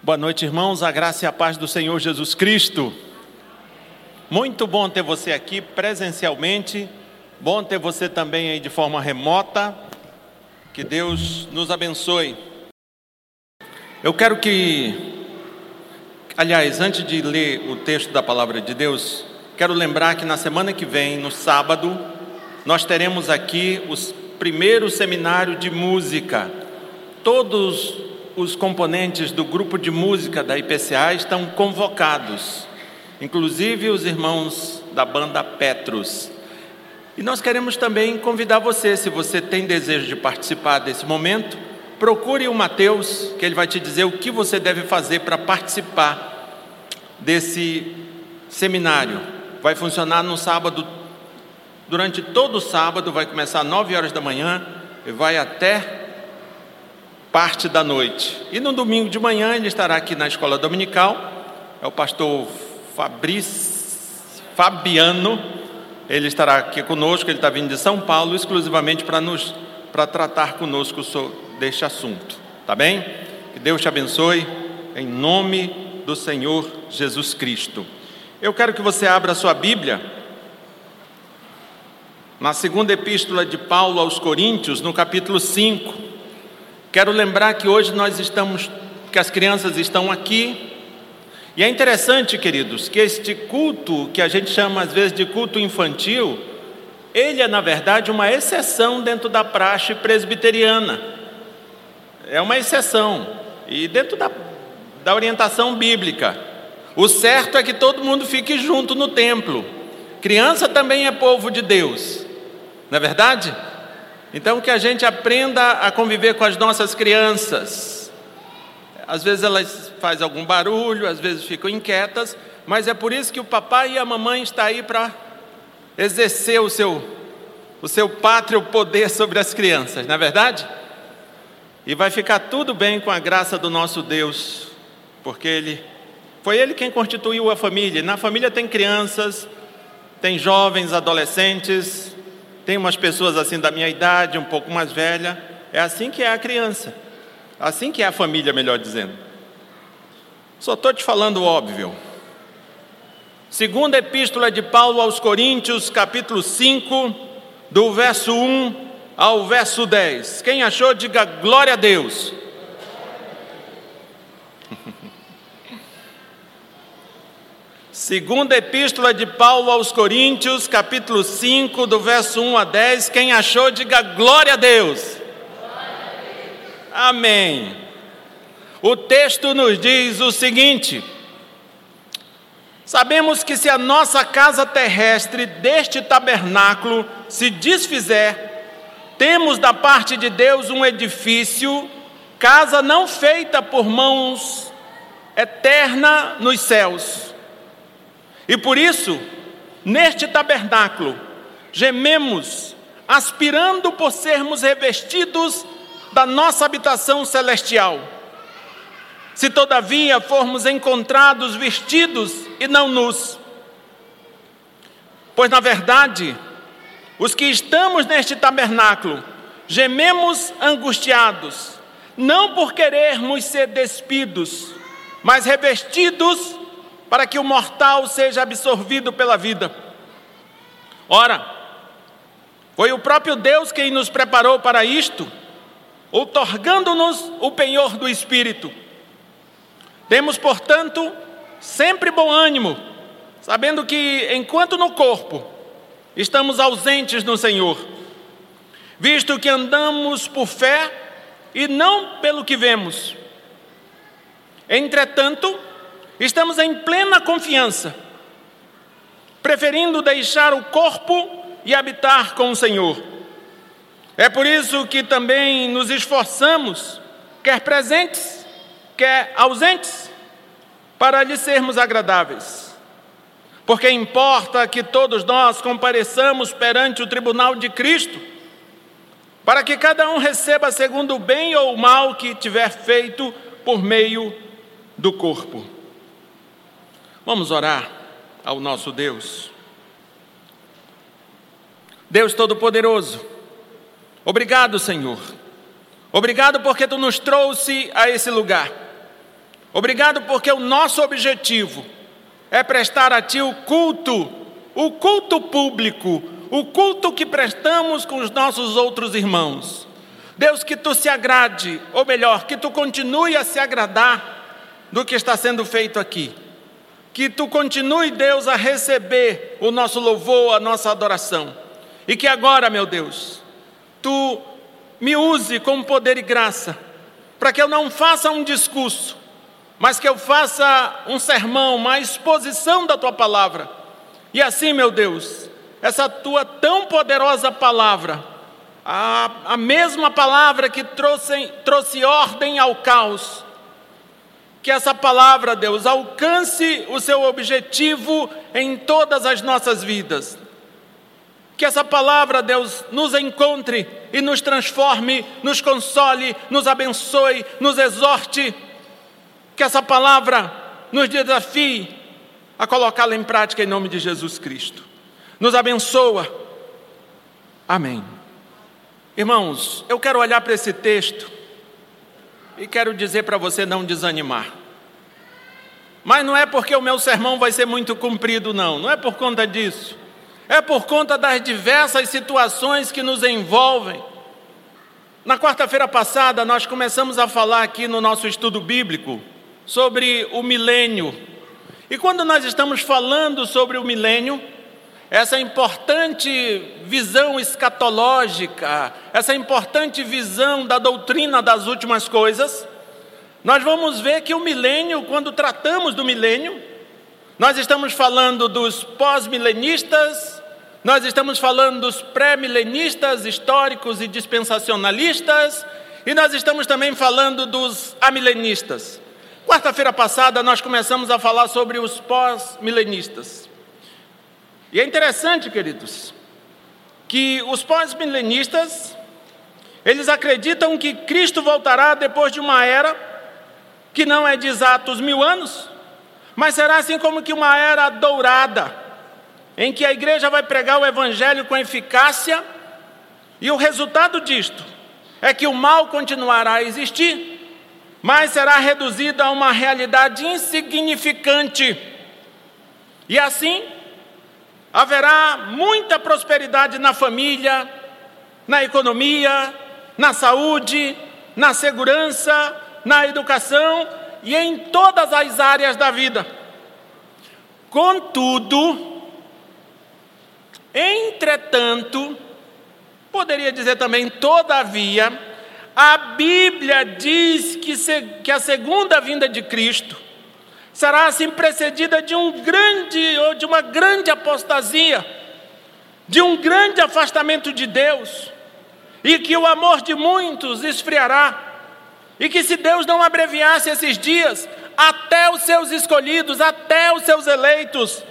Boa noite, irmãos. A graça e a paz do Senhor Jesus Cristo. Muito bom ter você aqui presencialmente. Bom ter você também aí de forma remota. Que Deus nos abençoe. Eu quero que, aliás, antes de ler o texto da palavra de Deus, quero lembrar que na semana que vem, no sábado, nós teremos aqui os primeiros seminários de música. Todos os componentes do grupo de música da IPCA estão convocados, inclusive os irmãos da banda Petrus. E nós queremos também convidar você, se você tem desejo de participar desse momento, procure o Mateus, que ele vai te dizer o que você deve fazer para participar desse seminário. Vai funcionar no sábado, durante todo o sábado, vai começar às 9 horas da manhã e vai até parte da noite. E no domingo de manhã ele estará aqui na escola dominical. É o pastor Fabrício Fabiano. Ele estará aqui conosco, ele está vindo de São Paulo exclusivamente para nos para tratar conosco deste assunto. Tá bem? Que Deus te abençoe em nome do Senhor Jesus Cristo. Eu quero que você abra a sua Bíblia na segunda epístola de Paulo aos Coríntios, no capítulo 5. Quero lembrar que hoje nós estamos, que as crianças estão aqui. E é interessante, queridos, que este culto, que a gente chama às vezes de culto infantil, ele é na verdade uma exceção dentro da praxe presbiteriana. É uma exceção. E dentro da, da orientação bíblica. O certo é que todo mundo fique junto no templo. Criança também é povo de Deus. Não é verdade? Então, que a gente aprenda a conviver com as nossas crianças. Às vezes elas fazem algum barulho, às vezes ficam inquietas, mas é por isso que o papai e a mamãe estão aí para exercer o seu, o seu pátrio poder sobre as crianças, não é verdade? E vai ficar tudo bem com a graça do nosso Deus, porque Ele foi Ele quem constituiu a família. Na família tem crianças, tem jovens, adolescentes, tem umas pessoas assim da minha idade, um pouco mais velha. É assim que é a criança. Assim que é a família, melhor dizendo. Só estou te falando óbvio. Segunda epístola de Paulo aos Coríntios, capítulo 5, do verso 1 ao verso 10. Quem achou, diga glória a Deus. Segunda Epístola de Paulo aos Coríntios, capítulo 5, do verso 1 a 10. Quem achou, diga glória a Deus. Glória a Deus. Amém. O texto nos diz o seguinte: Sabemos que se a nossa casa terrestre deste tabernáculo se desfizer, temos da parte de Deus um edifício, casa não feita por mãos, eterna nos céus. E por isso, neste tabernáculo, gememos, aspirando por sermos revestidos da nossa habitação celestial. Se todavia formos encontrados vestidos e não nus. Pois na verdade, os que estamos neste tabernáculo, gememos angustiados, não por querermos ser despidos, mas revestidos para que o mortal seja absorvido pela vida. Ora, foi o próprio Deus quem nos preparou para isto, outorgando-nos o penhor do Espírito. Temos, portanto, sempre bom ânimo, sabendo que, enquanto no corpo, estamos ausentes no Senhor, visto que andamos por fé e não pelo que vemos. Entretanto, Estamos em plena confiança, preferindo deixar o corpo e habitar com o Senhor. É por isso que também nos esforçamos, quer presentes, quer ausentes, para lhe sermos agradáveis. Porque importa que todos nós compareçamos perante o tribunal de Cristo, para que cada um receba segundo o bem ou o mal que tiver feito por meio do corpo. Vamos orar ao nosso Deus. Deus Todo-Poderoso, obrigado, Senhor. Obrigado porque tu nos trouxe a esse lugar. Obrigado porque o nosso objetivo é prestar a Ti o culto, o culto público, o culto que prestamos com os nossos outros irmãos. Deus, que Tu se agrade, ou melhor, que Tu continue a se agradar do que está sendo feito aqui. Que Tu continue, Deus, a receber o nosso louvor, a nossa adoração. E que agora, meu Deus, Tu me use com poder e graça, para que eu não faça um discurso, mas que eu faça um sermão, uma exposição da tua palavra. E assim, meu Deus, essa tua tão poderosa palavra, a, a mesma palavra que trouxe, trouxe ordem ao caos, que essa palavra, Deus, alcance o seu objetivo em todas as nossas vidas. Que essa palavra, Deus, nos encontre e nos transforme, nos console, nos abençoe, nos exorte que essa palavra nos desafie a colocá-la em prática em nome de Jesus Cristo. Nos abençoa. Amém. Irmãos, eu quero olhar para esse texto e quero dizer para você não desanimar. Mas não é porque o meu sermão vai ser muito comprido, não, não é por conta disso. É por conta das diversas situações que nos envolvem. Na quarta-feira passada, nós começamos a falar aqui no nosso estudo bíblico sobre o milênio. E quando nós estamos falando sobre o milênio, essa importante visão escatológica, essa importante visão da doutrina das últimas coisas, nós vamos ver que o milênio, quando tratamos do milênio, nós estamos falando dos pós-milenistas, nós estamos falando dos pré-milenistas históricos e dispensacionalistas, e nós estamos também falando dos amilenistas. Quarta-feira passada nós começamos a falar sobre os pós-milenistas. E é interessante, queridos, que os pós-milenistas, eles acreditam que Cristo voltará depois de uma era que não é de exatos mil anos, mas será assim como que uma era dourada, em que a igreja vai pregar o evangelho com eficácia, e o resultado disto é que o mal continuará a existir, mas será reduzida a uma realidade insignificante. E assim, haverá muita prosperidade na família, na economia, na saúde, na segurança, na educação e em todas as áreas da vida. Contudo, entretanto, poderia dizer também, todavia, a Bíblia diz que, se, que a segunda vinda de Cristo será assim precedida de um grande ou de uma grande apostasia, de um grande afastamento de Deus, e que o amor de muitos esfriará, e que se Deus não abreviasse esses dias, até os seus escolhidos, até os seus eleitos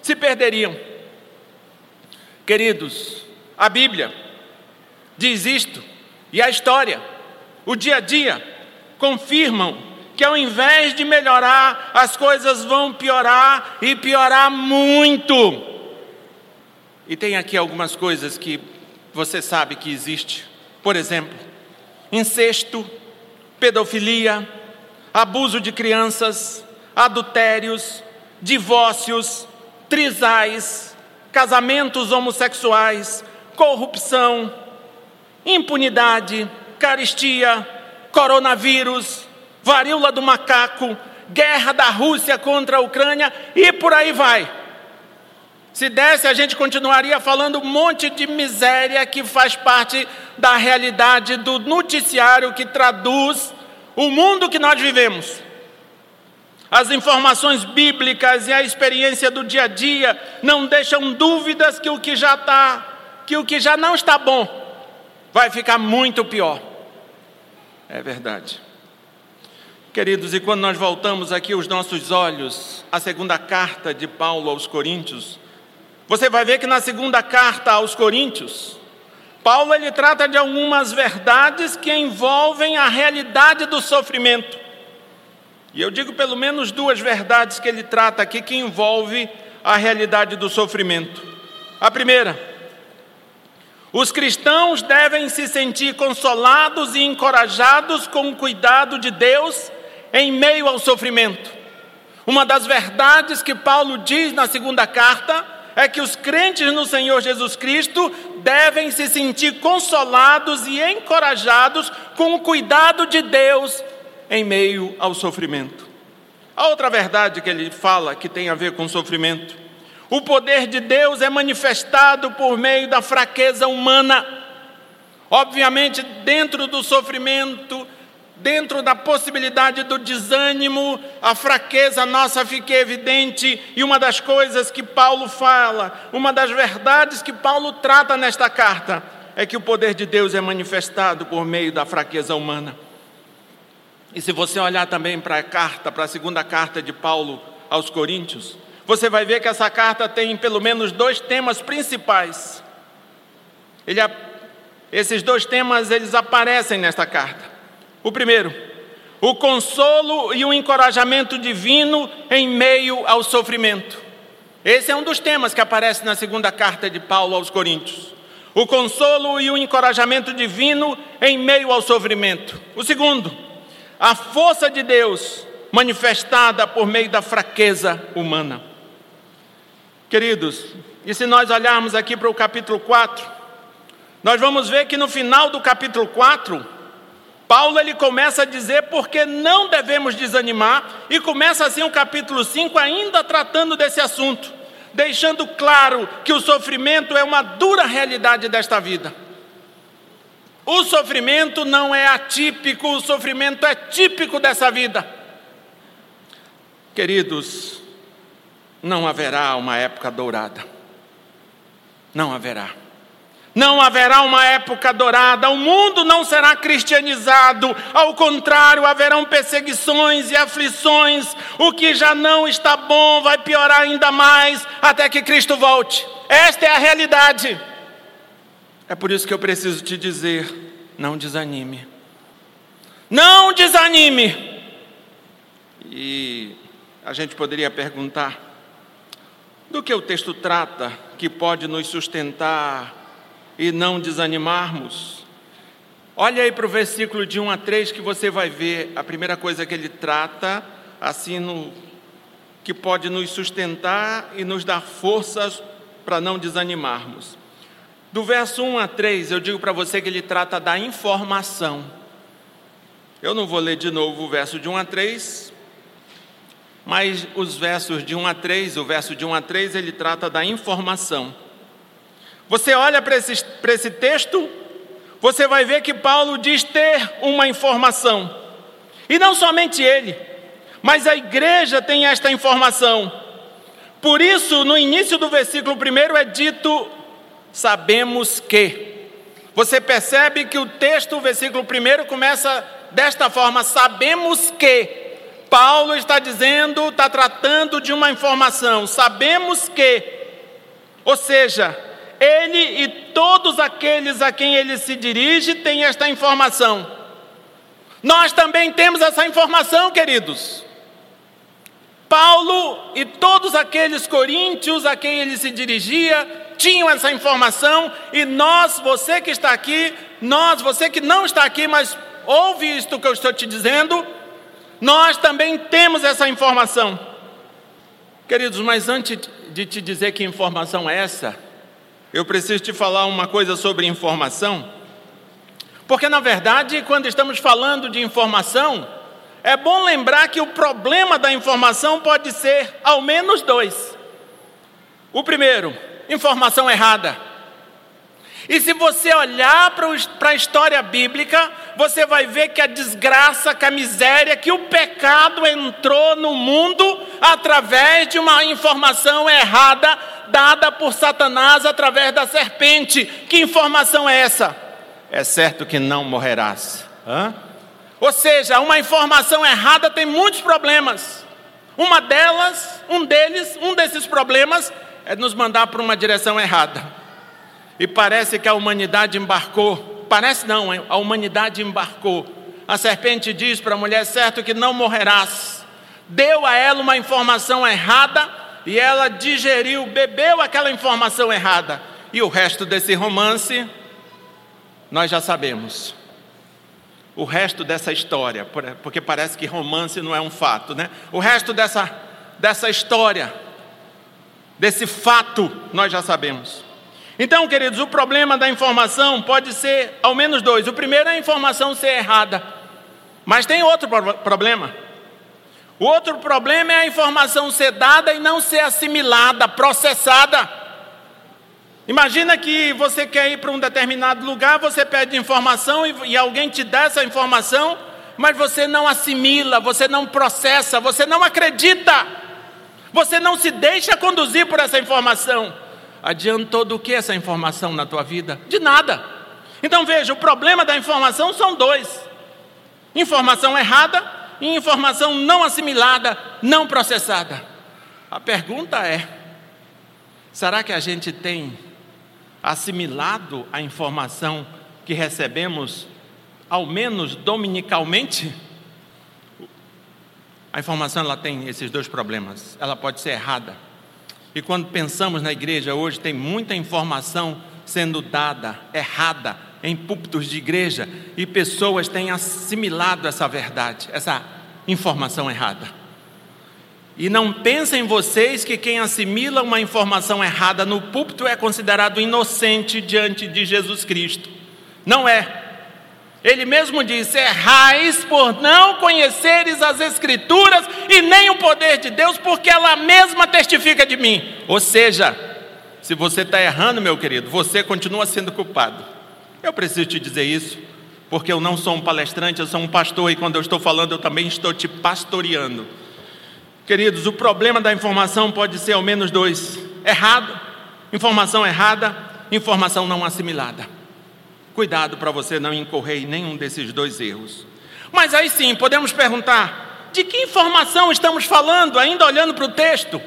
se perderiam. Queridos, a Bíblia diz isto e a história, o dia a dia, confirmam que ao invés de melhorar, as coisas vão piorar e piorar muito. E tem aqui algumas coisas que você sabe que existe. Por exemplo, incesto, pedofilia, abuso de crianças, adultérios, divórcios, trisais, casamentos homossexuais, corrupção, impunidade, caristia, coronavírus, varíola do macaco, guerra da Rússia contra a Ucrânia e por aí vai. Se desse, a gente continuaria falando um monte de miséria que faz parte da realidade do noticiário que traduz o mundo que nós vivemos. As informações bíblicas e a experiência do dia a dia não deixam dúvidas que o que já está, que o que já não está bom vai ficar muito pior. É verdade. Queridos, e quando nós voltamos aqui os nossos olhos à segunda carta de Paulo aos Coríntios, você vai ver que na segunda carta aos Coríntios, Paulo ele trata de algumas verdades que envolvem a realidade do sofrimento. E eu digo pelo menos duas verdades que ele trata aqui que envolve a realidade do sofrimento. A primeira, os cristãos devem se sentir consolados e encorajados com o cuidado de Deus em meio ao sofrimento. Uma das verdades que Paulo diz na segunda carta é que os crentes no Senhor Jesus Cristo devem se sentir consolados e encorajados com o cuidado de Deus em meio ao sofrimento. A outra verdade que ele fala que tem a ver com sofrimento: o poder de Deus é manifestado por meio da fraqueza humana. Obviamente, dentro do sofrimento, dentro da possibilidade do desânimo, a fraqueza nossa fica evidente, e uma das coisas que Paulo fala, uma das verdades que Paulo trata nesta carta, é que o poder de Deus é manifestado por meio da fraqueza humana. E se você olhar também para a carta, para a segunda carta de Paulo aos Coríntios, você vai ver que essa carta tem pelo menos dois temas principais. Ele, esses dois temas eles aparecem nesta carta. O primeiro, o consolo e o encorajamento divino em meio ao sofrimento. Esse é um dos temas que aparece na segunda carta de Paulo aos Coríntios. O consolo e o encorajamento divino em meio ao sofrimento. O segundo, a força de Deus manifestada por meio da fraqueza humana. Queridos, e se nós olharmos aqui para o capítulo 4, nós vamos ver que no final do capítulo 4, Paulo ele começa a dizer porque não devemos desanimar e começa assim o capítulo 5 ainda tratando desse assunto, deixando claro que o sofrimento é uma dura realidade desta vida. O sofrimento não é atípico, o sofrimento é típico dessa vida. Queridos, não haverá uma época dourada. Não haverá. Não haverá uma época dourada, o mundo não será cristianizado, ao contrário, haverão perseguições e aflições, o que já não está bom vai piorar ainda mais até que Cristo volte. Esta é a realidade. É por isso que eu preciso te dizer: não desanime. Não desanime. E a gente poderia perguntar: do que o texto trata que pode nos sustentar e não desanimarmos. Olha aí para o versículo de 1 a 3 que você vai ver a primeira coisa que ele trata, assim, no, que pode nos sustentar e nos dar forças para não desanimarmos. Do verso 1 a 3, eu digo para você que ele trata da informação. Eu não vou ler de novo o verso de 1 a 3, mas os versos de 1 a 3, o verso de 1 a 3, ele trata da informação. Você olha para esse, para esse texto, você vai ver que Paulo diz ter uma informação. E não somente ele, mas a igreja tem esta informação. Por isso, no início do versículo primeiro é dito: sabemos que. Você percebe que o texto, o versículo primeiro, começa desta forma: sabemos que. Paulo está dizendo, está tratando de uma informação, sabemos que. Ou seja, ele e todos aqueles a quem ele se dirige têm esta informação. Nós também temos essa informação, queridos. Paulo e todos aqueles coríntios a quem ele se dirigia tinham essa informação e nós, você que está aqui, nós, você que não está aqui, mas ouve isto que eu estou te dizendo, nós também temos essa informação. Queridos, mas antes de te dizer que informação é essa, eu preciso te falar uma coisa sobre informação, porque na verdade, quando estamos falando de informação, é bom lembrar que o problema da informação pode ser ao menos dois. O primeiro, informação errada. E se você olhar para a história bíblica, você vai ver que a desgraça, que a miséria, que o pecado entrou no mundo através de uma informação errada dada por Satanás através da serpente. Que informação é essa? É certo que não morrerás. Hã? Ou seja, uma informação errada tem muitos problemas. Uma delas, um deles, um desses problemas é nos mandar para uma direção errada. E parece que a humanidade embarcou. Parece não, a humanidade embarcou. A serpente diz para a mulher: certo que não morrerás. Deu a ela uma informação errada e ela digeriu, bebeu aquela informação errada. E o resto desse romance, nós já sabemos. o resto dessa história, porque parece que romance não é um fato, né? O resto dessa, dessa história, desse fato, nós já sabemos. Então, queridos, o problema da informação pode ser ao menos dois. O primeiro é a informação ser errada, mas tem outro problema. O outro problema é a informação ser dada e não ser assimilada, processada. Imagina que você quer ir para um determinado lugar, você pede informação e, e, alguém te dá essa informação, mas você não assimila, você não processa, você não acredita, você não se deixa conduzir por essa informação. Adiantou do que essa informação na tua vida? De nada. Então veja, o problema da informação são dois: informação errada e informação não assimilada, não processada. A pergunta é: será que a gente tem assimilado a informação que recebemos, ao menos dominicalmente? A informação ela tem esses dois problemas. Ela pode ser errada. E quando pensamos na igreja hoje, tem muita informação sendo dada errada em púlpitos de igreja e pessoas têm assimilado essa verdade, essa informação errada. E não pensem vocês que quem assimila uma informação errada no púlpito é considerado inocente diante de Jesus Cristo. Não é. Ele mesmo disse: errais por não conheceres as Escrituras e nem o poder de Deus, porque ela mesma testifica de mim. Ou seja, se você está errando, meu querido, você continua sendo culpado. Eu preciso te dizer isso, porque eu não sou um palestrante, eu sou um pastor e quando eu estou falando, eu também estou te pastoreando. Queridos, o problema da informação pode ser ao menos dois: errado, informação errada, informação não assimilada. Cuidado para você não incorrer em nenhum desses dois erros. Mas aí sim, podemos perguntar: de que informação estamos falando, ainda olhando para o texto?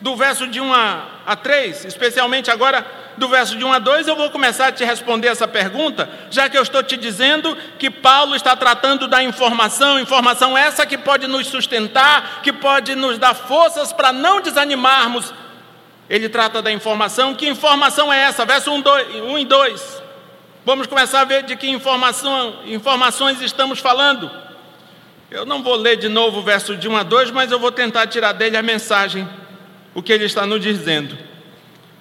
Do verso de 1 a 3, especialmente agora do verso de 1 a 2, eu vou começar a te responder essa pergunta, já que eu estou te dizendo que Paulo está tratando da informação, informação essa que pode nos sustentar, que pode nos dar forças para não desanimarmos. Ele trata da informação, que informação é essa? Verso 1, 2, 1 e 2. Vamos começar a ver de que informação, informações estamos falando. Eu não vou ler de novo o verso de 1 a 2, mas eu vou tentar tirar dele a mensagem, o que ele está nos dizendo.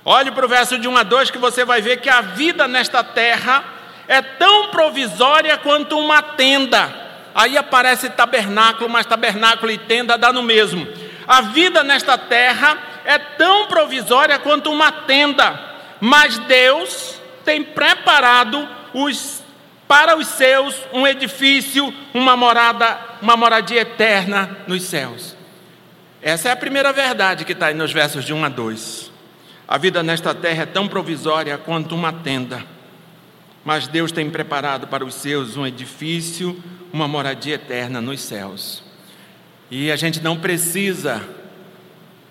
Olhe para o verso de 1 a 2 que você vai ver que a vida nesta terra é tão provisória quanto uma tenda. Aí aparece tabernáculo, mas tabernáculo e tenda dá no mesmo. A vida nesta terra é tão provisória quanto uma tenda, mas Deus tem preparado os, para os seus um edifício, uma morada, uma moradia eterna nos céus. Essa é a primeira verdade que está aí nos versos de 1 a 2. A vida nesta terra é tão provisória quanto uma tenda, mas Deus tem preparado para os seus um edifício, uma moradia eterna nos céus. E a gente não precisa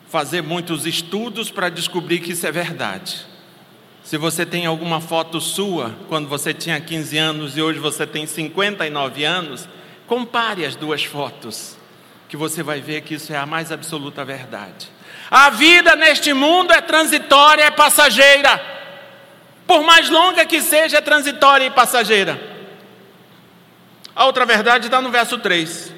fazer muitos estudos para descobrir que isso é verdade. Se você tem alguma foto sua quando você tinha 15 anos e hoje você tem 59 anos, compare as duas fotos, que você vai ver que isso é a mais absoluta verdade. A vida neste mundo é transitória, é passageira. Por mais longa que seja, é transitória e passageira. A outra verdade está no verso 3.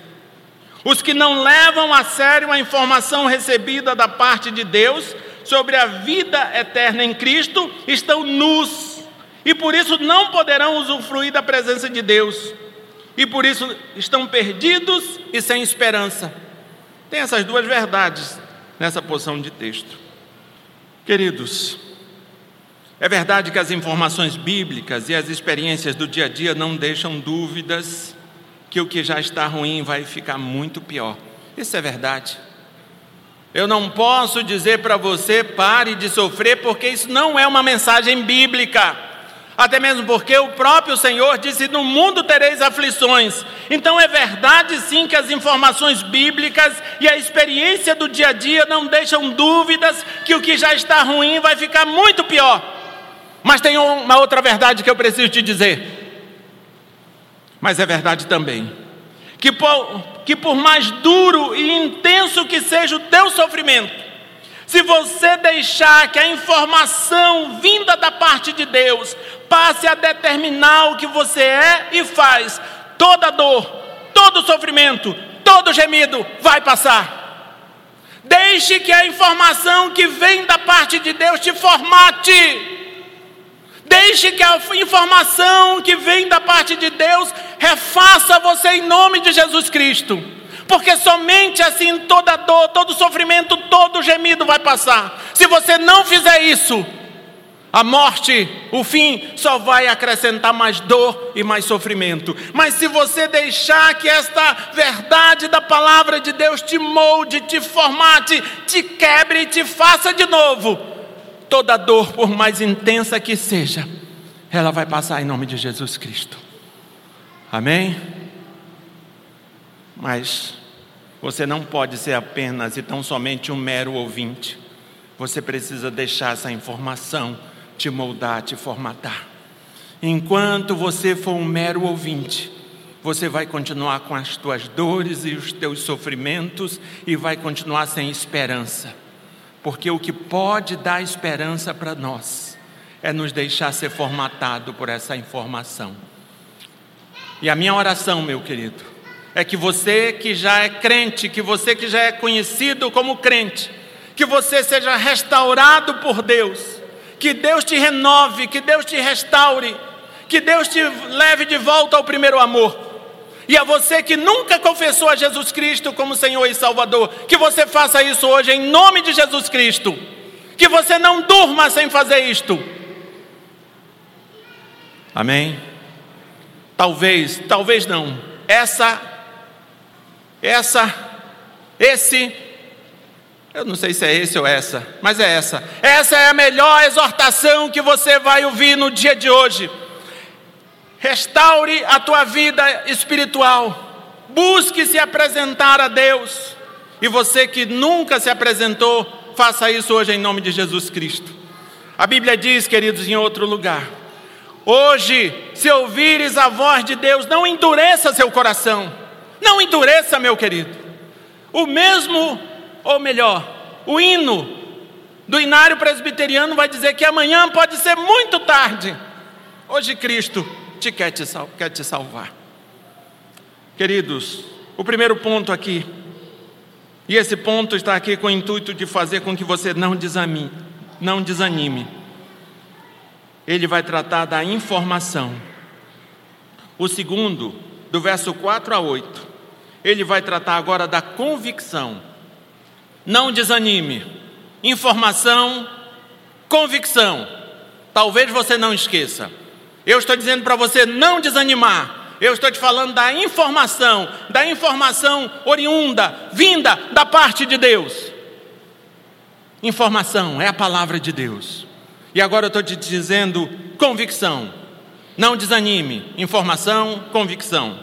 Os que não levam a sério a informação recebida da parte de Deus sobre a vida eterna em Cristo estão nus e por isso não poderão usufruir da presença de Deus e por isso estão perdidos e sem esperança. Tem essas duas verdades nessa porção de texto. Queridos, é verdade que as informações bíblicas e as experiências do dia a dia não deixam dúvidas que o que já está ruim vai ficar muito pior. Isso é verdade. Eu não posso dizer para você pare de sofrer, porque isso não é uma mensagem bíblica. Até mesmo porque o próprio Senhor disse: No mundo tereis aflições. Então é verdade sim que as informações bíblicas e a experiência do dia a dia não deixam dúvidas que o que já está ruim vai ficar muito pior. Mas tem uma outra verdade que eu preciso te dizer. Mas é verdade também. Que por, que por mais duro e intenso que seja o teu sofrimento, se você deixar que a informação vinda da parte de Deus passe a determinar o que você é e faz, toda dor, todo sofrimento, todo gemido vai passar. Deixe que a informação que vem da parte de Deus te formate. Deixe que a informação que vem da parte de Deus refaça você em nome de Jesus Cristo. Porque somente assim toda dor, todo sofrimento, todo gemido vai passar. Se você não fizer isso, a morte, o fim, só vai acrescentar mais dor e mais sofrimento. Mas se você deixar que esta verdade da palavra de Deus te molde, te formate, te quebre e te faça de novo, toda dor, por mais intensa que seja, ela vai passar em nome de Jesus Cristo. Amém? Mas você não pode ser apenas e tão somente um mero ouvinte. Você precisa deixar essa informação te moldar, te formatar. Enquanto você for um mero ouvinte, você vai continuar com as tuas dores e os teus sofrimentos e vai continuar sem esperança. Porque o que pode dar esperança para nós é nos deixar ser formatado por essa informação. E a minha oração, meu querido, é que você que já é crente, que você que já é conhecido como crente, que você seja restaurado por Deus que Deus te renove, que Deus te restaure, que Deus te leve de volta ao primeiro amor. E a você que nunca confessou a Jesus Cristo como Senhor e Salvador, que você faça isso hoje em nome de Jesus Cristo. Que você não durma sem fazer isto. Amém? Talvez, talvez não. Essa, essa, esse eu não sei se é esse ou essa, mas é essa. Essa é a melhor exortação que você vai ouvir no dia de hoje. Restaure a tua vida espiritual. Busque se apresentar a Deus. E você que nunca se apresentou, faça isso hoje em nome de Jesus Cristo. A Bíblia diz, queridos, em outro lugar: Hoje, se ouvires a voz de Deus, não endureça seu coração. Não endureça, meu querido. O mesmo ou melhor, o hino do inário presbiteriano vai dizer que amanhã pode ser muito tarde. Hoje Cristo te quer te, sal quer te salvar. Queridos, o primeiro ponto aqui, e esse ponto está aqui com o intuito de fazer com que você não desanime, não desanime. Ele vai tratar da informação. O segundo, do verso 4 a 8, ele vai tratar agora da convicção. Não desanime. Informação, convicção. Talvez você não esqueça. Eu estou dizendo para você não desanimar. Eu estou te falando da informação, da informação oriunda, vinda da parte de Deus. Informação é a palavra de Deus. E agora eu estou te dizendo convicção. Não desanime. Informação, convicção.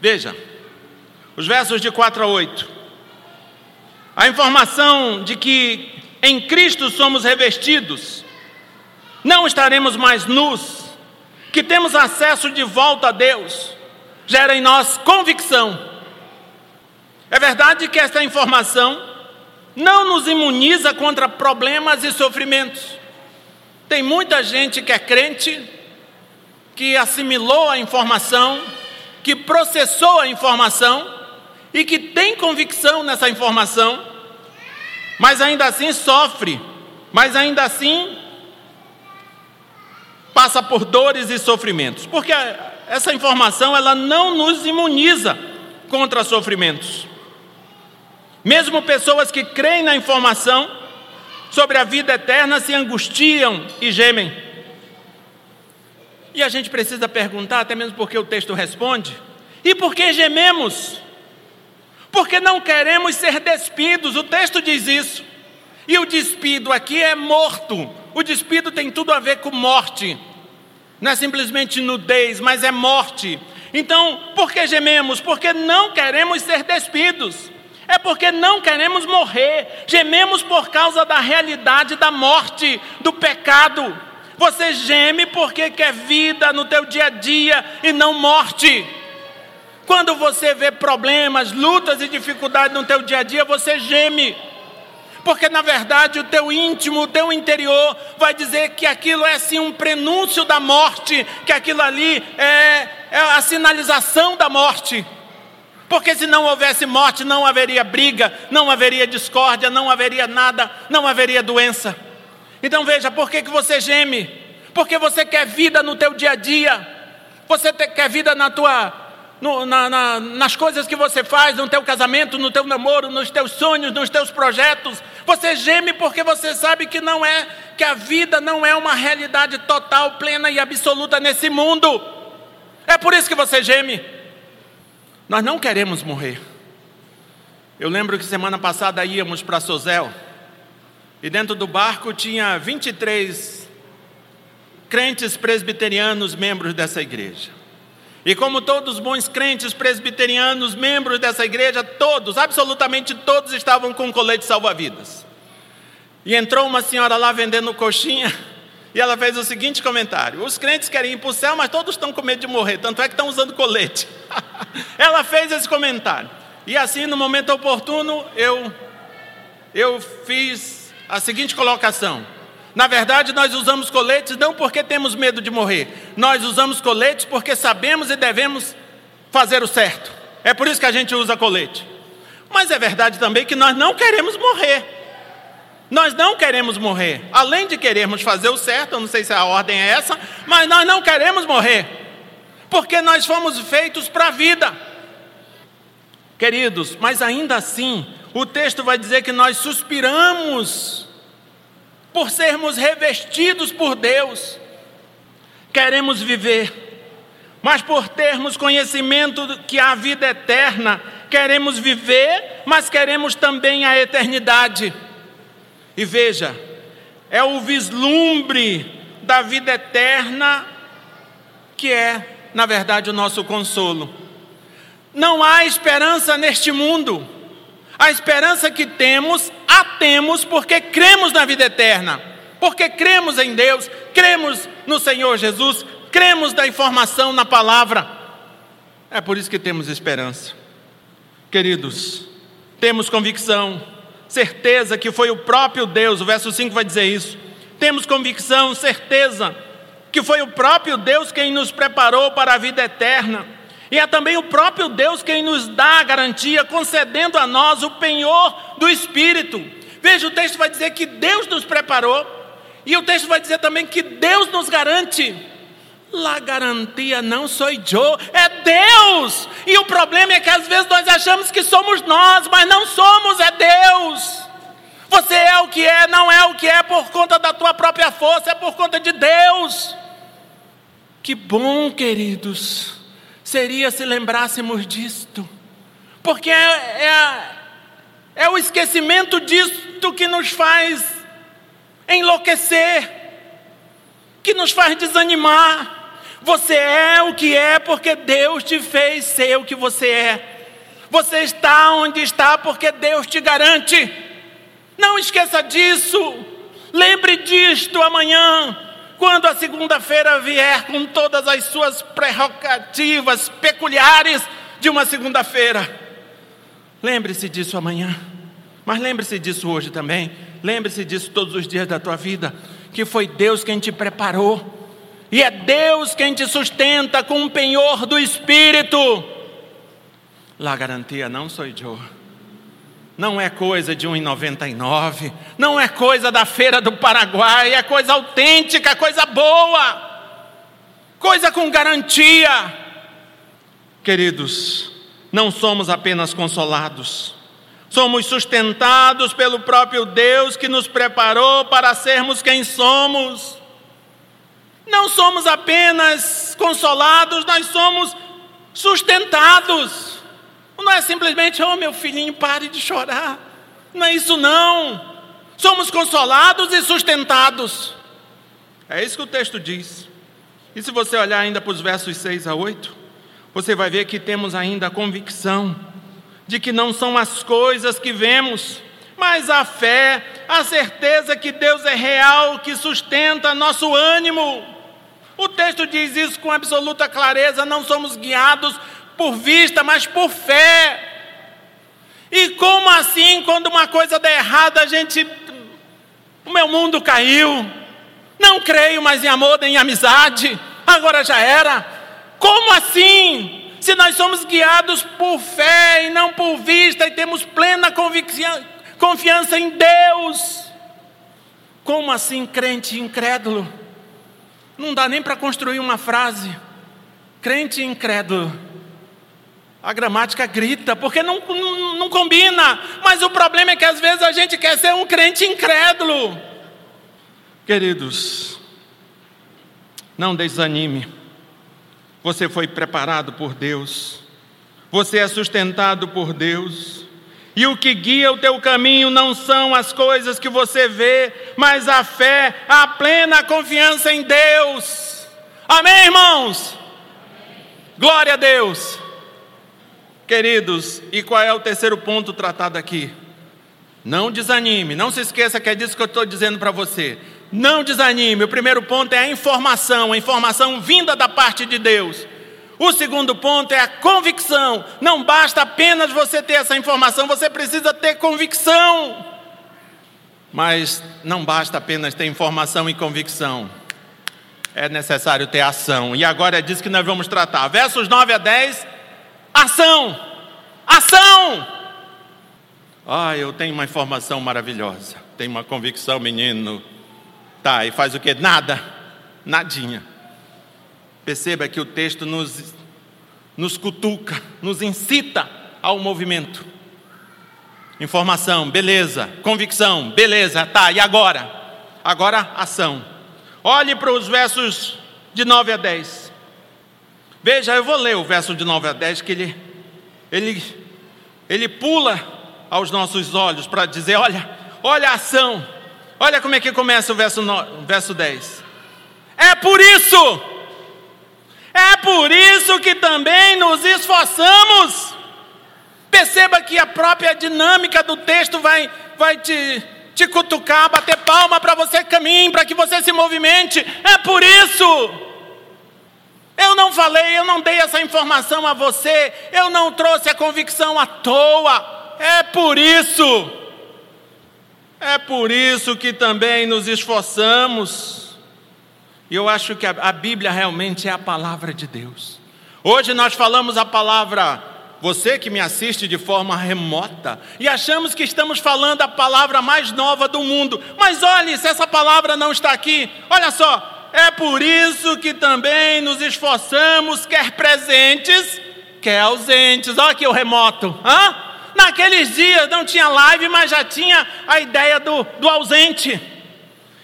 Veja, os versos de 4 a 8. A informação de que em Cristo somos revestidos, não estaremos mais nus, que temos acesso de volta a Deus, gera em nós convicção. É verdade que esta informação não nos imuniza contra problemas e sofrimentos. Tem muita gente que é crente, que assimilou a informação, que processou a informação, e que tem convicção nessa informação, mas ainda assim sofre, mas ainda assim passa por dores e sofrimentos, porque essa informação ela não nos imuniza contra sofrimentos. Mesmo pessoas que creem na informação sobre a vida eterna se angustiam e gemem. E a gente precisa perguntar, até mesmo porque o texto responde: e por que gememos? porque não queremos ser despidos, o texto diz isso. E o despido aqui é morto. O despido tem tudo a ver com morte. Não é simplesmente nudez, mas é morte. Então, por que gememos? Porque não queremos ser despidos. É porque não queremos morrer. Gememos por causa da realidade da morte, do pecado. Você geme porque quer vida no teu dia a dia e não morte. Quando você vê problemas, lutas e dificuldades no teu dia a dia, você geme. Porque na verdade o teu íntimo, o teu interior vai dizer que aquilo é sim um prenúncio da morte, que aquilo ali é é a sinalização da morte. Porque se não houvesse morte, não haveria briga, não haveria discórdia, não haveria nada, não haveria doença. Então veja, por que, que você geme? Porque você quer vida no teu dia a dia. Você quer vida na tua, no, na, na, nas coisas que você faz, no teu casamento, no teu namoro, nos teus sonhos, nos teus projetos. Você geme porque você sabe que não é, que a vida não é uma realidade total, plena e absoluta nesse mundo. É por isso que você geme. Nós não queremos morrer. Eu lembro que semana passada íamos para Sozel e dentro do barco tinha 23 crentes presbiterianos membros dessa igreja. E como todos os bons crentes presbiterianos, membros dessa igreja, todos, absolutamente todos, estavam com colete salva-vidas. E entrou uma senhora lá vendendo coxinha, e ela fez o seguinte comentário: Os crentes querem ir para o céu, mas todos estão com medo de morrer, tanto é que estão usando colete. ela fez esse comentário. E assim, no momento oportuno, eu, eu fiz a seguinte colocação. Na verdade, nós usamos coletes não porque temos medo de morrer, nós usamos coletes porque sabemos e devemos fazer o certo. É por isso que a gente usa colete. Mas é verdade também que nós não queremos morrer. Nós não queremos morrer. Além de querermos fazer o certo, eu não sei se a ordem é essa, mas nós não queremos morrer. Porque nós fomos feitos para a vida. Queridos, mas ainda assim, o texto vai dizer que nós suspiramos por sermos revestidos por Deus. Queremos viver, mas por termos conhecimento que a vida eterna, queremos viver, mas queremos também a eternidade. E veja, é o vislumbre da vida eterna que é, na verdade, o nosso consolo. Não há esperança neste mundo. A esperança que temos, a temos porque cremos na vida eterna, porque cremos em Deus, cremos no Senhor Jesus, cremos na informação, na palavra. É por isso que temos esperança. Queridos, temos convicção certeza que foi o próprio Deus, o verso 5 vai dizer isso. Temos convicção, certeza, que foi o próprio Deus quem nos preparou para a vida eterna. E é também o próprio Deus quem nos dá a garantia, concedendo a nós o penhor do Espírito. Veja, o texto vai dizer que Deus nos preparou, e o texto vai dizer também que Deus nos garante. La garantia não sou eu, é Deus. E o problema é que às vezes nós achamos que somos nós, mas não somos, é Deus. Você é o que é, não é o que é por conta da tua própria força, é por conta de Deus. Que bom, queridos, seria se lembrássemos disto, porque é, é, é o esquecimento disto que nos faz enlouquecer, que nos faz desanimar você é o que é porque Deus te fez ser o que você é. Você está onde está porque Deus te garante. Não esqueça disso. Lembre disto amanhã, quando a segunda-feira vier com todas as suas prerrogativas peculiares de uma segunda-feira. Lembre-se disso amanhã. Mas lembre-se disso hoje também. Lembre-se disso todos os dias da tua vida, que foi Deus quem te preparou e é Deus quem te sustenta com o penhor do Espírito. La garantia não sou eu. Não é coisa de 1,99. Não é coisa da feira do Paraguai. É coisa autêntica, coisa boa. Coisa com garantia. Queridos, não somos apenas consolados. Somos sustentados pelo próprio Deus que nos preparou para sermos quem somos. Não somos apenas consolados, nós somos sustentados. Não é simplesmente, oh meu filhinho, pare de chorar. Não é isso não. Somos consolados e sustentados. É isso que o texto diz. E se você olhar ainda para os versos 6 a 8, você vai ver que temos ainda a convicção de que não são as coisas que vemos, mas a fé, a certeza que Deus é real, que sustenta nosso ânimo. O texto diz isso com absoluta clareza: não somos guiados por vista, mas por fé. E como assim, quando uma coisa der errada, a gente. O meu mundo caiu. Não creio mais em amor nem em amizade. Agora já era. Como assim? Se nós somos guiados por fé e não por vista e temos plena confiança em Deus. Como assim, crente incrédulo? Não dá nem para construir uma frase. Crente incrédulo. A gramática grita, porque não, não, não, combina. Mas o problema é que às vezes a gente quer ser um crente incrédulo. Queridos, não desanime. Você foi preparado por Deus. Você é sustentado por Deus. E o que guia o teu caminho não são as coisas que você vê, mas a fé, a plena confiança em Deus. Amém, irmãos? Glória a Deus. Queridos, e qual é o terceiro ponto tratado aqui? Não desanime, não se esqueça que é disso que eu estou dizendo para você. Não desanime. O primeiro ponto é a informação, a informação vinda da parte de Deus. O segundo ponto é a convicção. Não basta apenas você ter essa informação, você precisa ter convicção. Mas não basta apenas ter informação e convicção. É necessário ter ação. E agora é disso que nós vamos tratar. Versos 9 a 10 Ação! Ação! Ah, eu tenho uma informação maravilhosa. Tenho uma convicção, menino. Tá, e faz o que? Nada. Nadinha. Perceba que o texto nos, nos cutuca, nos incita ao movimento. Informação, beleza. Convicção, beleza. Tá, e agora? Agora, ação. Olhe para os versos de 9 a 10. Veja, eu vou ler o verso de 9 a 10 que ele, ele, ele pula aos nossos olhos para dizer: olha, olha a ação, olha como é que começa o verso, no, verso 10. É por isso, é por isso que também nos esforçamos. Perceba que a própria dinâmica do texto vai, vai te, te cutucar, bater palma para você caminhe, para que você se movimente. É por isso. Eu não falei, eu não dei essa informação a você, eu não trouxe a convicção à toa. É por isso, é por isso que também nos esforçamos. E eu acho que a, Bíblia realmente é a palavra de Deus. Hoje nós falamos a palavra, você que me assiste de forma remota, e achamos que estamos falando a palavra mais nova do mundo. Mas olhe, se essa palavra não está aqui, olha só, é por isso que também nos esforçamos, quer presentes, quer ausentes. Olha aqui o remoto. Hã? Naqueles dias não tinha live, mas já tinha a ideia do, do ausente.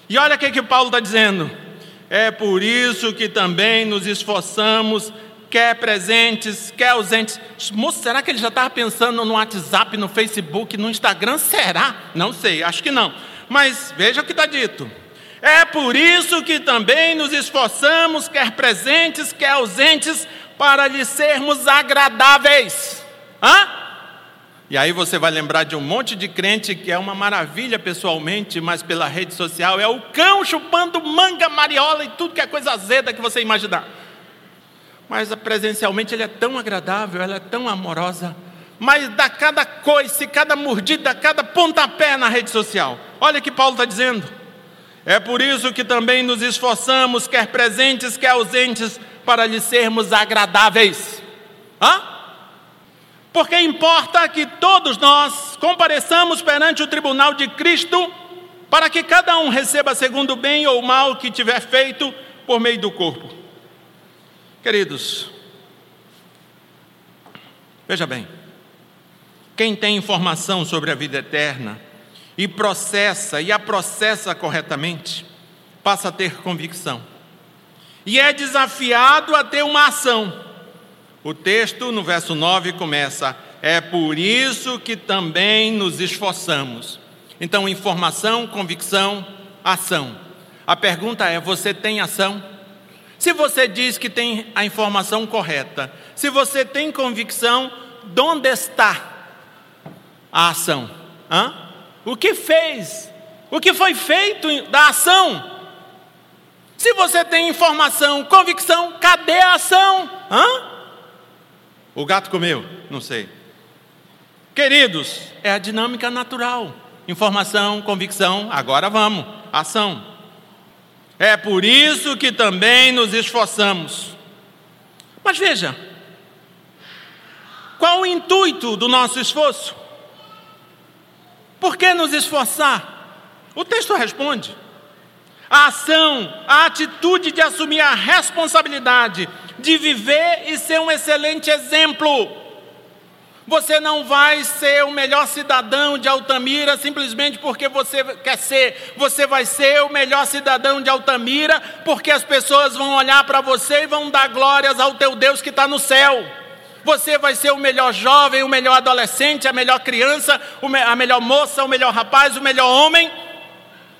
E olha o que, que Paulo está dizendo. É por isso que também nos esforçamos, quer presentes, quer ausentes. Moço, será que ele já estava pensando no WhatsApp, no Facebook, no Instagram? Será? Não sei, acho que não. Mas veja o que está dito. É por isso que também nos esforçamos, quer presentes, quer ausentes, para lhe sermos agradáveis. Hã? E aí você vai lembrar de um monte de crente que é uma maravilha pessoalmente, mas pela rede social é o cão chupando manga, mariola e tudo que é coisa azeda que você imaginar. Mas presencialmente ele é tão agradável, ela é tão amorosa. Mas dá cada coice, cada mordida, cada pontapé na rede social. Olha o que Paulo está dizendo. É por isso que também nos esforçamos, quer presentes, quer ausentes, para lhe sermos agradáveis. Hã? Porque importa que todos nós compareçamos perante o tribunal de Cristo, para que cada um receba segundo o bem ou o mal que tiver feito por meio do corpo. Queridos, veja bem, quem tem informação sobre a vida eterna, e processa e a processa corretamente, passa a ter convicção. E é desafiado a ter uma ação. O texto, no verso 9, começa: É por isso que também nos esforçamos. Então, informação, convicção, ação. A pergunta é: você tem ação? Se você diz que tem a informação correta, se você tem convicção, onde está a ação? Hã? o que fez, o que foi feito da ação. Se você tem informação, convicção, cadê a ação? Hã? O gato comeu? Não sei. Queridos, é a dinâmica natural. Informação, convicção, agora vamos, ação. É por isso que também nos esforçamos. Mas veja, qual o intuito do nosso esforço? Por que nos esforçar? O texto responde: a ação, a atitude de assumir a responsabilidade, de viver e ser um excelente exemplo. Você não vai ser o melhor cidadão de Altamira simplesmente porque você quer ser. Você vai ser o melhor cidadão de Altamira porque as pessoas vão olhar para você e vão dar glórias ao teu Deus que está no céu. Você vai ser o melhor jovem, o melhor adolescente, a melhor criança, a melhor moça, o melhor rapaz, o melhor homem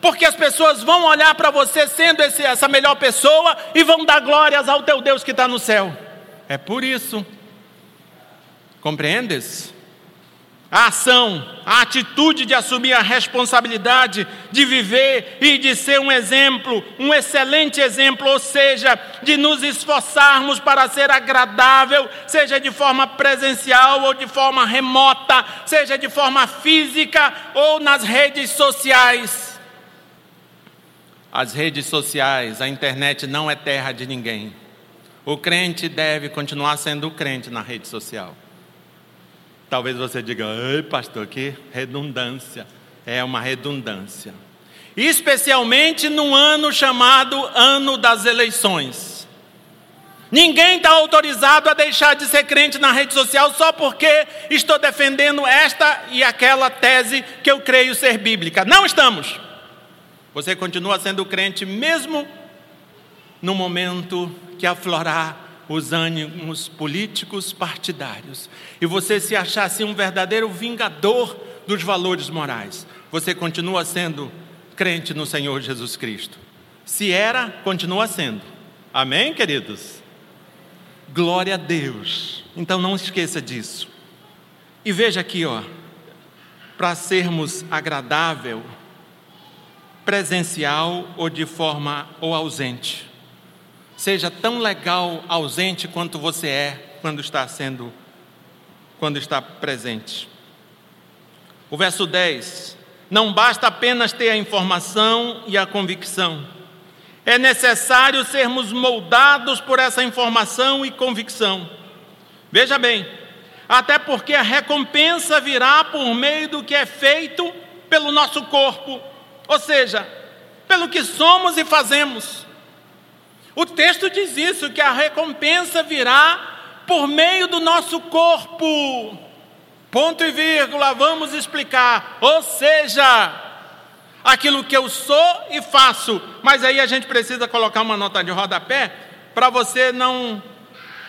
porque as pessoas vão olhar para você sendo esse, essa melhor pessoa e vão dar glórias ao teu Deus que está no céu. É por isso. Compreendes? A ação, a atitude de assumir a responsabilidade de viver e de ser um exemplo, um excelente exemplo, ou seja, de nos esforçarmos para ser agradável, seja de forma presencial ou de forma remota, seja de forma física ou nas redes sociais. As redes sociais, a internet não é terra de ninguém. O crente deve continuar sendo crente na rede social. Talvez você diga, ei pastor, que redundância. É uma redundância. Especialmente num ano chamado Ano das Eleições. Ninguém está autorizado a deixar de ser crente na rede social só porque estou defendendo esta e aquela tese que eu creio ser bíblica. Não estamos. Você continua sendo crente mesmo no momento que aflorar os ânimos políticos partidários e você se achar assim um verdadeiro vingador dos valores morais. Você continua sendo crente no Senhor Jesus Cristo. Se era, continua sendo. Amém, queridos? Glória a Deus. Então não esqueça disso. E veja aqui, ó, para sermos agradável presencial ou de forma ou ausente. Seja tão legal ausente quanto você é quando está sendo quando está presente. O verso 10: Não basta apenas ter a informação e a convicção. É necessário sermos moldados por essa informação e convicção. Veja bem, até porque a recompensa virá por meio do que é feito pelo nosso corpo ou seja, pelo que somos e fazemos. O texto diz isso, que a recompensa virá por meio do nosso corpo. Ponto e vírgula, vamos explicar. Ou seja, aquilo que eu sou e faço. Mas aí a gente precisa colocar uma nota de rodapé para você não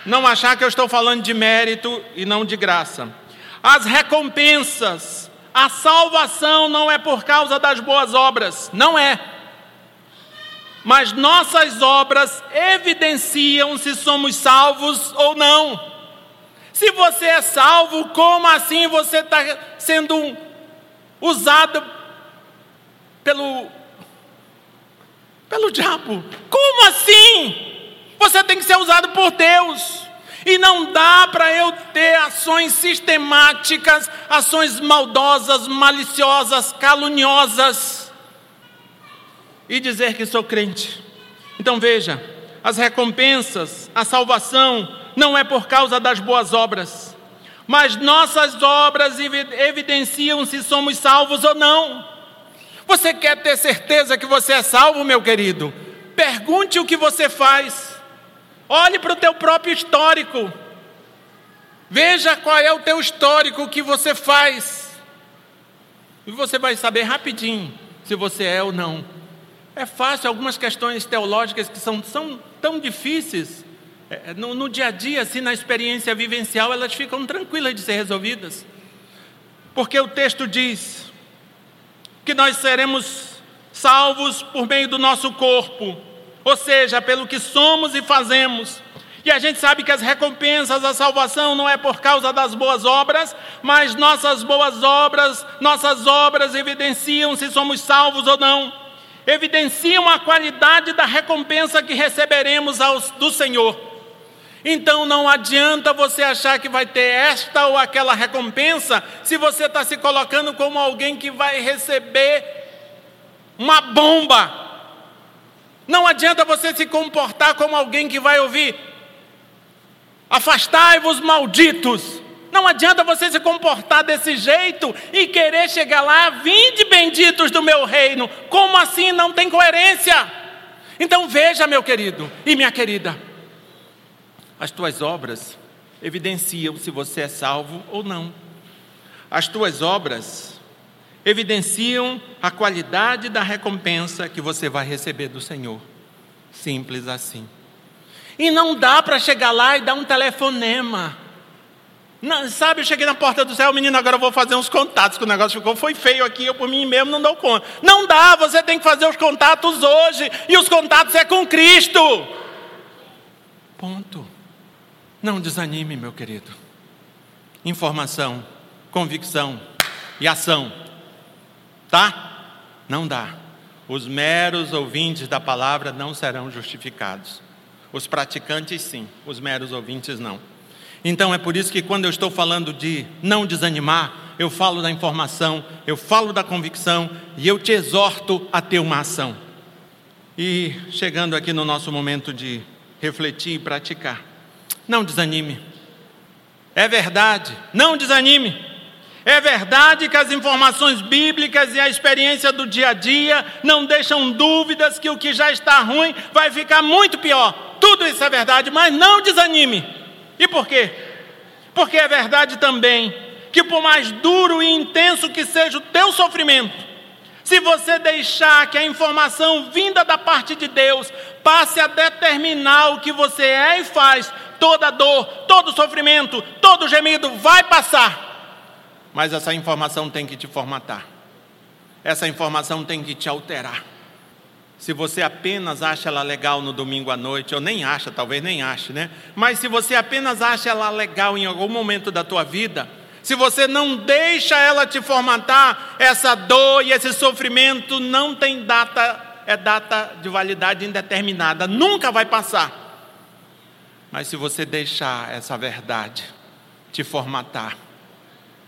não achar que eu estou falando de mérito e não de graça. As recompensas a salvação não é por causa das boas obras, não é. Mas nossas obras evidenciam se somos salvos ou não. Se você é salvo, como assim você está sendo usado pelo, pelo diabo? Como assim? Você tem que ser usado por Deus. E não dá para eu ter ações sistemáticas, ações maldosas, maliciosas, caluniosas e dizer que sou crente. Então veja, as recompensas, a salvação não é por causa das boas obras, mas nossas obras evidenciam se somos salvos ou não. Você quer ter certeza que você é salvo, meu querido? Pergunte o que você faz. Olhe para o teu próprio histórico. Veja qual é o teu histórico, o que você faz. E você vai saber rapidinho se você é ou não. É fácil, algumas questões teológicas que são, são tão difíceis, é, no, no dia a dia, assim, na experiência vivencial, elas ficam tranquilas de ser resolvidas. Porque o texto diz que nós seremos salvos por meio do nosso corpo ou seja, pelo que somos e fazemos. E a gente sabe que as recompensas da salvação não é por causa das boas obras, mas nossas boas obras, nossas obras evidenciam se somos salvos ou não. Evidenciam a qualidade da recompensa que receberemos aos, do Senhor. Então não adianta você achar que vai ter esta ou aquela recompensa se você está se colocando como alguém que vai receber uma bomba não adianta você se comportar como alguém que vai ouvir. Afastai-vos, malditos. Não adianta você se comportar desse jeito e querer chegar lá, vinde benditos do meu reino. Como assim? Não tem coerência. Então veja, meu querido e minha querida, as tuas obras evidenciam se você é salvo ou não. As tuas obras evidenciam a qualidade da recompensa que você vai receber do Senhor. Simples assim. E não dá para chegar lá e dar um telefonema. Não, sabe, eu cheguei na porta do céu, menino, agora eu vou fazer uns contatos, que o negócio ficou, foi feio aqui, eu por mim mesmo não dou conta. Não dá, você tem que fazer os contatos hoje, e os contatos é com Cristo. Ponto. Não desanime, meu querido. Informação, convicção e ação. Tá? Não dá. Os meros ouvintes da palavra não serão justificados. Os praticantes, sim, os meros ouvintes, não. Então é por isso que quando eu estou falando de não desanimar, eu falo da informação, eu falo da convicção e eu te exorto a ter uma ação. E chegando aqui no nosso momento de refletir e praticar, não desanime. É verdade, não desanime. É verdade que as informações bíblicas e a experiência do dia a dia não deixam dúvidas que o que já está ruim vai ficar muito pior. Tudo isso é verdade, mas não desanime. E por quê? Porque é verdade também que, por mais duro e intenso que seja o teu sofrimento, se você deixar que a informação vinda da parte de Deus passe a determinar o que você é e faz, toda dor, todo sofrimento, todo gemido vai passar. Mas essa informação tem que te formatar. Essa informação tem que te alterar. Se você apenas acha ela legal no domingo à noite, ou nem acha, talvez nem ache, né? Mas se você apenas acha ela legal em algum momento da tua vida, se você não deixa ela te formatar, essa dor e esse sofrimento não tem data, é data de validade indeterminada, nunca vai passar. Mas se você deixar essa verdade te formatar,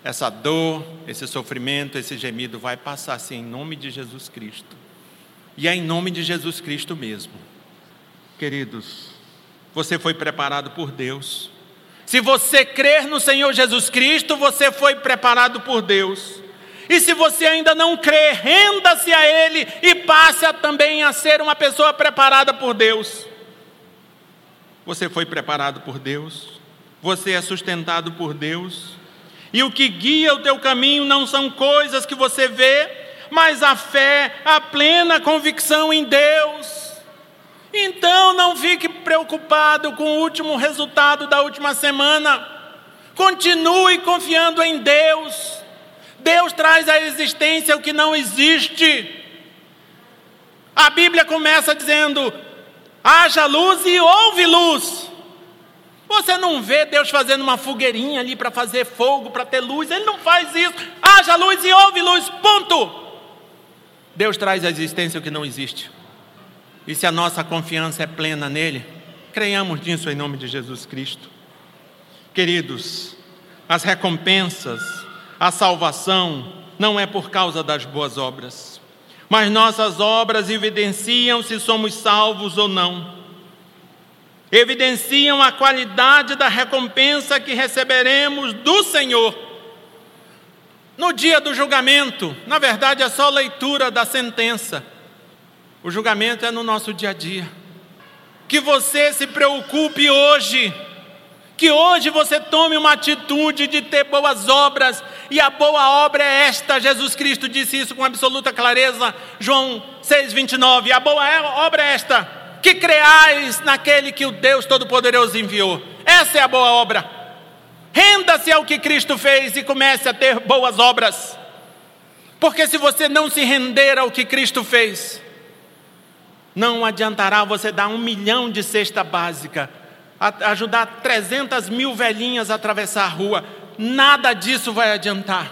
essa dor, esse sofrimento, esse gemido vai passar assim em nome de Jesus Cristo. E é em nome de Jesus Cristo mesmo. Queridos, você foi preparado por Deus. Se você crer no Senhor Jesus Cristo, você foi preparado por Deus. E se você ainda não crê, renda-se a Ele e passe a também a ser uma pessoa preparada por Deus. Você foi preparado por Deus, você é sustentado por Deus, e o que guia o teu caminho não são coisas que você vê, mas a fé, a plena convicção em Deus. Então não fique preocupado com o último resultado da última semana. Continue confiando em Deus. Deus traz à existência o que não existe. A Bíblia começa dizendo: haja luz e houve luz. Você não vê Deus fazendo uma fogueirinha ali para fazer fogo, para ter luz, Ele não faz isso. Haja luz e houve luz, ponto. Deus traz à existência o que não existe. E se a nossa confiança é plena nele, creiamos nisso em nome de Jesus Cristo. Queridos, as recompensas, a salvação não é por causa das boas obras, mas nossas obras evidenciam se somos salvos ou não. Evidenciam a qualidade da recompensa que receberemos do Senhor no dia do julgamento, na verdade é só leitura da sentença. O julgamento é no nosso dia a dia. Que você se preocupe hoje, que hoje você tome uma atitude de ter boas obras, e a boa obra é esta. Jesus Cristo disse isso com absoluta clareza, João 6,29. A boa obra é esta: que creais naquele que o Deus Todo-Poderoso enviou. Essa é a boa obra. Renda-se ao que Cristo fez e comece a ter boas obras. Porque se você não se render ao que Cristo fez, não adiantará você dar um milhão de cesta básica, ajudar 300 mil velhinhas a atravessar a rua, nada disso vai adiantar.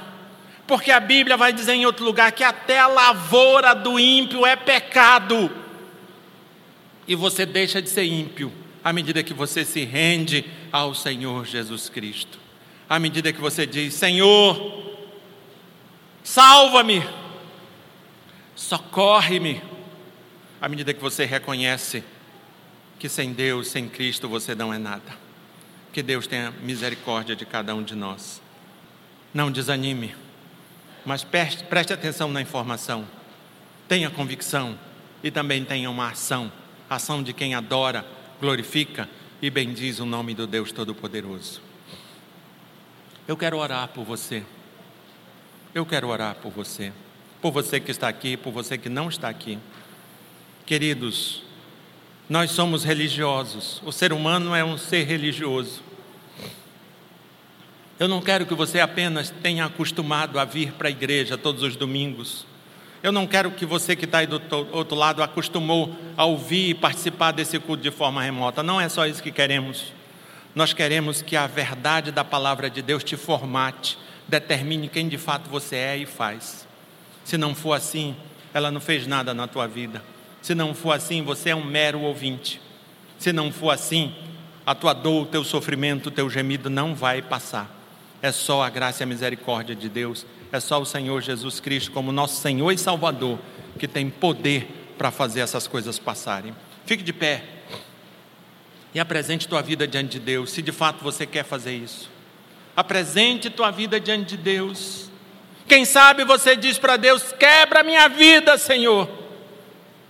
Porque a Bíblia vai dizer em outro lugar que até a lavoura do ímpio é pecado. E você deixa de ser ímpio à medida que você se rende ao Senhor Jesus Cristo. À medida que você diz: Senhor, salva-me, socorre-me. À medida que você reconhece que sem Deus, sem Cristo, você não é nada. Que Deus tenha misericórdia de cada um de nós. Não desanime, mas preste, preste atenção na informação. Tenha convicção e também tenha uma ação ação de quem adora, glorifica e bendiz o nome do Deus Todo-Poderoso. Eu quero orar por você. Eu quero orar por você. Por você que está aqui, por você que não está aqui. Queridos, nós somos religiosos. O ser humano é um ser religioso. Eu não quero que você apenas tenha acostumado a vir para a igreja todos os domingos. Eu não quero que você que está aí do outro lado acostumou a ouvir e participar desse culto de forma remota. Não é só isso que queremos. Nós queremos que a verdade da palavra de Deus te formate, determine quem de fato você é e faz. Se não for assim, ela não fez nada na tua vida. Se não for assim, você é um mero ouvinte. Se não for assim, a tua dor, o teu sofrimento, o teu gemido não vai passar. É só a graça e a misericórdia de Deus, é só o Senhor Jesus Cristo, como nosso Senhor e Salvador, que tem poder para fazer essas coisas passarem. Fique de pé e apresente tua vida diante de Deus, se de fato você quer fazer isso. Apresente tua vida diante de Deus. Quem sabe você diz para Deus: quebra minha vida, Senhor.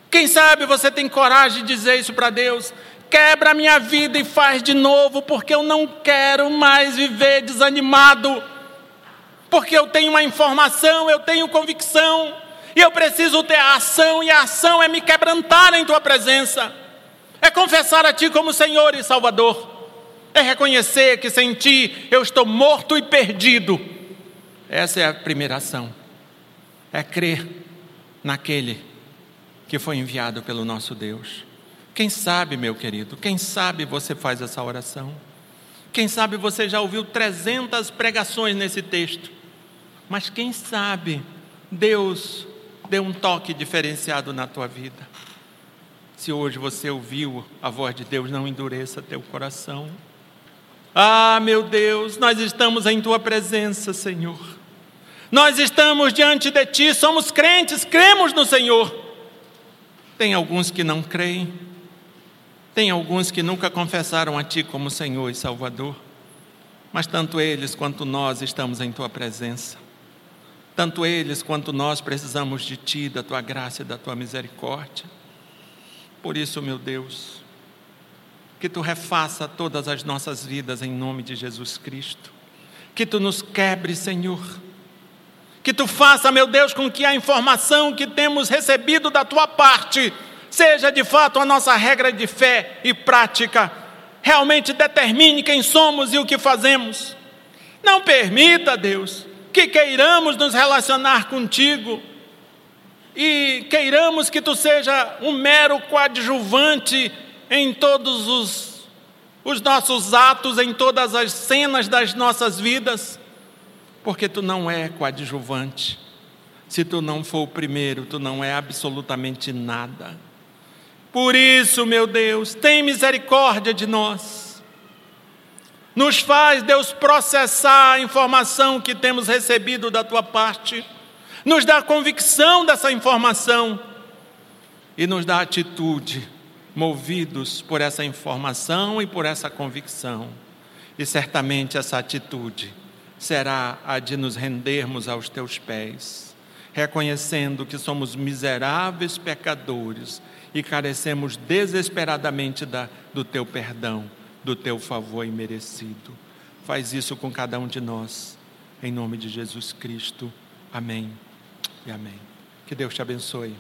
Quem sabe você tem coragem de dizer isso para Deus? Quebra minha vida e faz de novo, porque eu não quero mais viver desanimado. Porque eu tenho uma informação, eu tenho convicção, e eu preciso ter a ação, e a ação é me quebrantar em tua presença, é confessar a ti como Senhor e Salvador, é reconhecer que sem ti eu estou morto e perdido. Essa é a primeira ação, é crer naquele que foi enviado pelo nosso Deus. Quem sabe, meu querido, quem sabe você faz essa oração? Quem sabe você já ouviu 300 pregações nesse texto? Mas quem sabe Deus deu um toque diferenciado na tua vida? Se hoje você ouviu a voz de Deus, não endureça teu coração. Ah, meu Deus, nós estamos em tua presença, Senhor. Nós estamos diante de ti, somos crentes, cremos no Senhor. Tem alguns que não creem, tem alguns que nunca confessaram a Ti como Senhor e Salvador, mas tanto eles quanto nós estamos em Tua presença. Tanto eles quanto nós precisamos de Ti, da Tua graça e da Tua misericórdia. Por isso, meu Deus, que Tu refaça todas as nossas vidas em nome de Jesus Cristo. Que Tu nos quebre, Senhor. Que Tu faça, meu Deus, com que a informação que temos recebido da Tua parte seja de fato a nossa regra de fé e prática, realmente determine quem somos e o que fazemos. Não permita, Deus, que queiramos nos relacionar contigo e queiramos que tu seja um mero coadjuvante em todos os, os nossos atos, em todas as cenas das nossas vidas, porque tu não é coadjuvante. Se tu não for o primeiro, tu não é absolutamente nada. Por isso, meu Deus, tem misericórdia de nós. Nos faz, Deus, processar a informação que temos recebido da tua parte, nos dá convicção dessa informação. E nos dá atitude, movidos por essa informação e por essa convicção. E certamente essa atitude será a de nos rendermos aos teus pés, reconhecendo que somos miseráveis pecadores e carecemos desesperadamente da, do teu perdão, do teu favor imerecido. Faz isso com cada um de nós, em nome de Jesus Cristo. Amém e amém. Que Deus te abençoe.